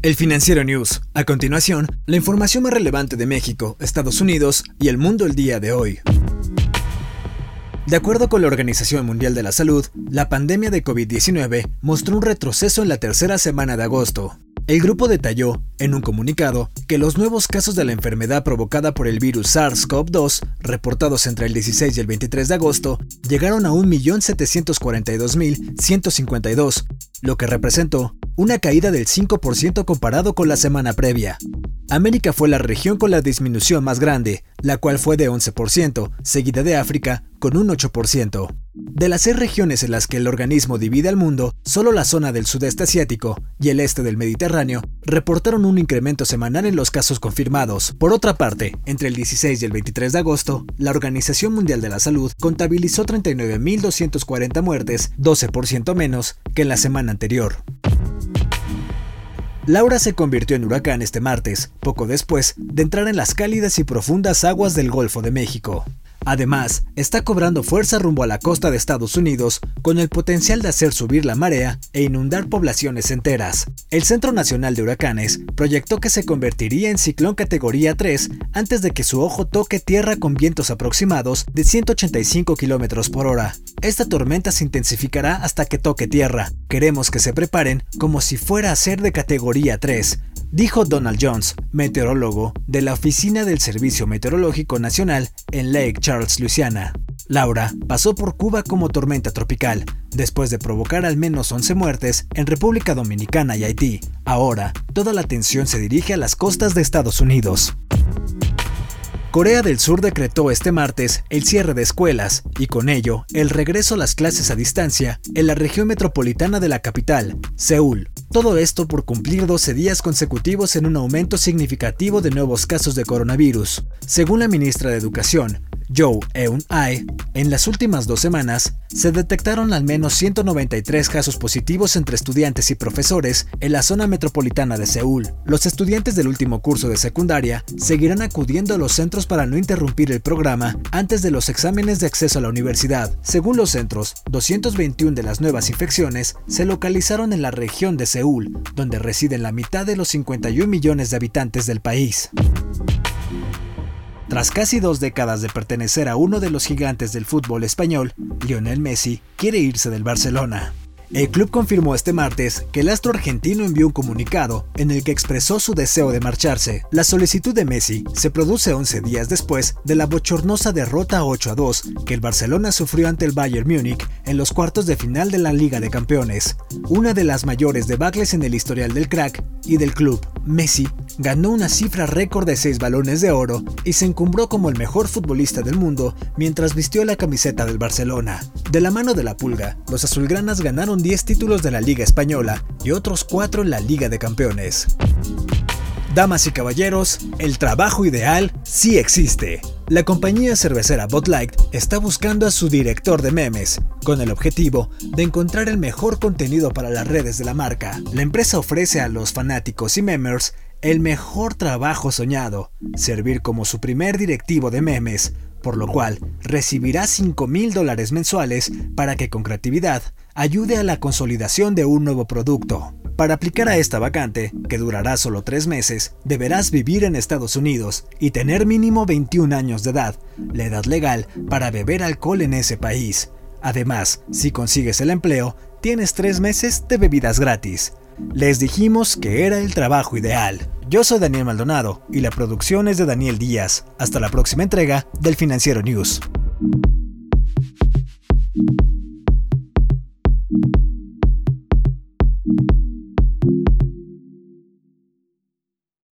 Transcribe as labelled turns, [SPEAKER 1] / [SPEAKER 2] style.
[SPEAKER 1] El Financiero News. A continuación, la información más relevante de México, Estados Unidos y el mundo el día de hoy. De acuerdo con la Organización Mundial de la Salud, la pandemia de COVID-19 mostró un retroceso en la tercera semana de agosto, el grupo detalló, en un comunicado, que los nuevos casos de la enfermedad provocada por el virus SARS-CoV-2, reportados entre el 16 y el 23 de agosto, llegaron a 1.742.152, lo que representó una caída del 5% comparado con la semana previa. América fue la región con la disminución más grande, la cual fue de 11%, seguida de África con un 8%. De las seis regiones en las que el organismo divide al mundo, solo la zona del sudeste asiático y el este del Mediterráneo reportaron un incremento semanal en los casos confirmados. Por otra parte, entre el 16 y el 23 de agosto, la Organización Mundial de la Salud contabilizó 39.240 muertes, 12% menos que en la semana anterior. Laura se convirtió en huracán este martes, poco después de entrar en las cálidas y profundas aguas del Golfo de México. Además, está cobrando fuerza rumbo a la costa de Estados Unidos con el potencial de hacer subir la marea e inundar poblaciones enteras. El Centro Nacional de Huracanes proyectó que se convertiría en ciclón categoría 3 antes de que su ojo toque tierra con vientos aproximados de 185 km por hora. Esta tormenta se intensificará hasta que toque tierra. Queremos que se preparen como si fuera a ser de categoría 3 dijo Donald Jones, meteorólogo de la Oficina del Servicio Meteorológico Nacional en Lake Charles, Luisiana. Laura pasó por Cuba como tormenta tropical, después de provocar al menos 11 muertes en República Dominicana y Haití. Ahora, toda la atención se dirige a las costas de Estados Unidos. Corea del Sur decretó este martes el cierre de escuelas y con ello el regreso a las clases a distancia en la región metropolitana de la capital, Seúl. Todo esto por cumplir 12 días consecutivos en un aumento significativo de nuevos casos de coronavirus. Según la ministra de Educación, Joe Eun-ae, en las últimas dos semanas se detectaron al menos 193 casos positivos entre estudiantes y profesores en la zona metropolitana de Seúl. Los estudiantes del último curso de secundaria seguirán acudiendo a los centros para no interrumpir el programa antes de los exámenes de acceso a la universidad. Según los centros, 221 de las nuevas infecciones se localizaron en la región de Seúl, donde residen la mitad de los 51 millones de habitantes del país. Tras casi dos décadas de pertenecer a uno de los gigantes del fútbol español, Lionel Messi quiere irse del Barcelona. El club confirmó este martes que el astro argentino envió un comunicado en el que expresó su deseo de marcharse. La solicitud de Messi se produce 11 días después de la bochornosa derrota 8 a 2 que el Barcelona sufrió ante el Bayern Múnich en los cuartos de final de la Liga de Campeones, una de las mayores debacles en el historial del crack y del club. Messi ganó una cifra récord de 6 balones de oro y se encumbró como el mejor futbolista del mundo mientras vistió la camiseta del Barcelona. De la mano de la pulga, los azulgranas ganaron 10 títulos de la Liga Española y otros 4 en la Liga de Campeones. Damas y caballeros, el trabajo ideal sí existe. La compañía cervecera Bud Light está buscando a su director de memes, con el objetivo de encontrar el mejor contenido para las redes de la marca. La empresa ofrece a los fanáticos y memers el mejor trabajo soñado, servir como su primer directivo de memes, por lo cual recibirá 5 mil dólares mensuales para que con creatividad ayude a la consolidación de un nuevo producto. Para aplicar a esta vacante, que durará solo tres meses, deberás vivir en Estados Unidos y tener mínimo 21 años de edad, la edad legal para beber alcohol en ese país. Además, si consigues el empleo, tienes tres meses de bebidas gratis. Les dijimos que era el trabajo ideal. Yo soy Daniel Maldonado y la producción es de Daniel Díaz. Hasta la próxima entrega del Financiero News.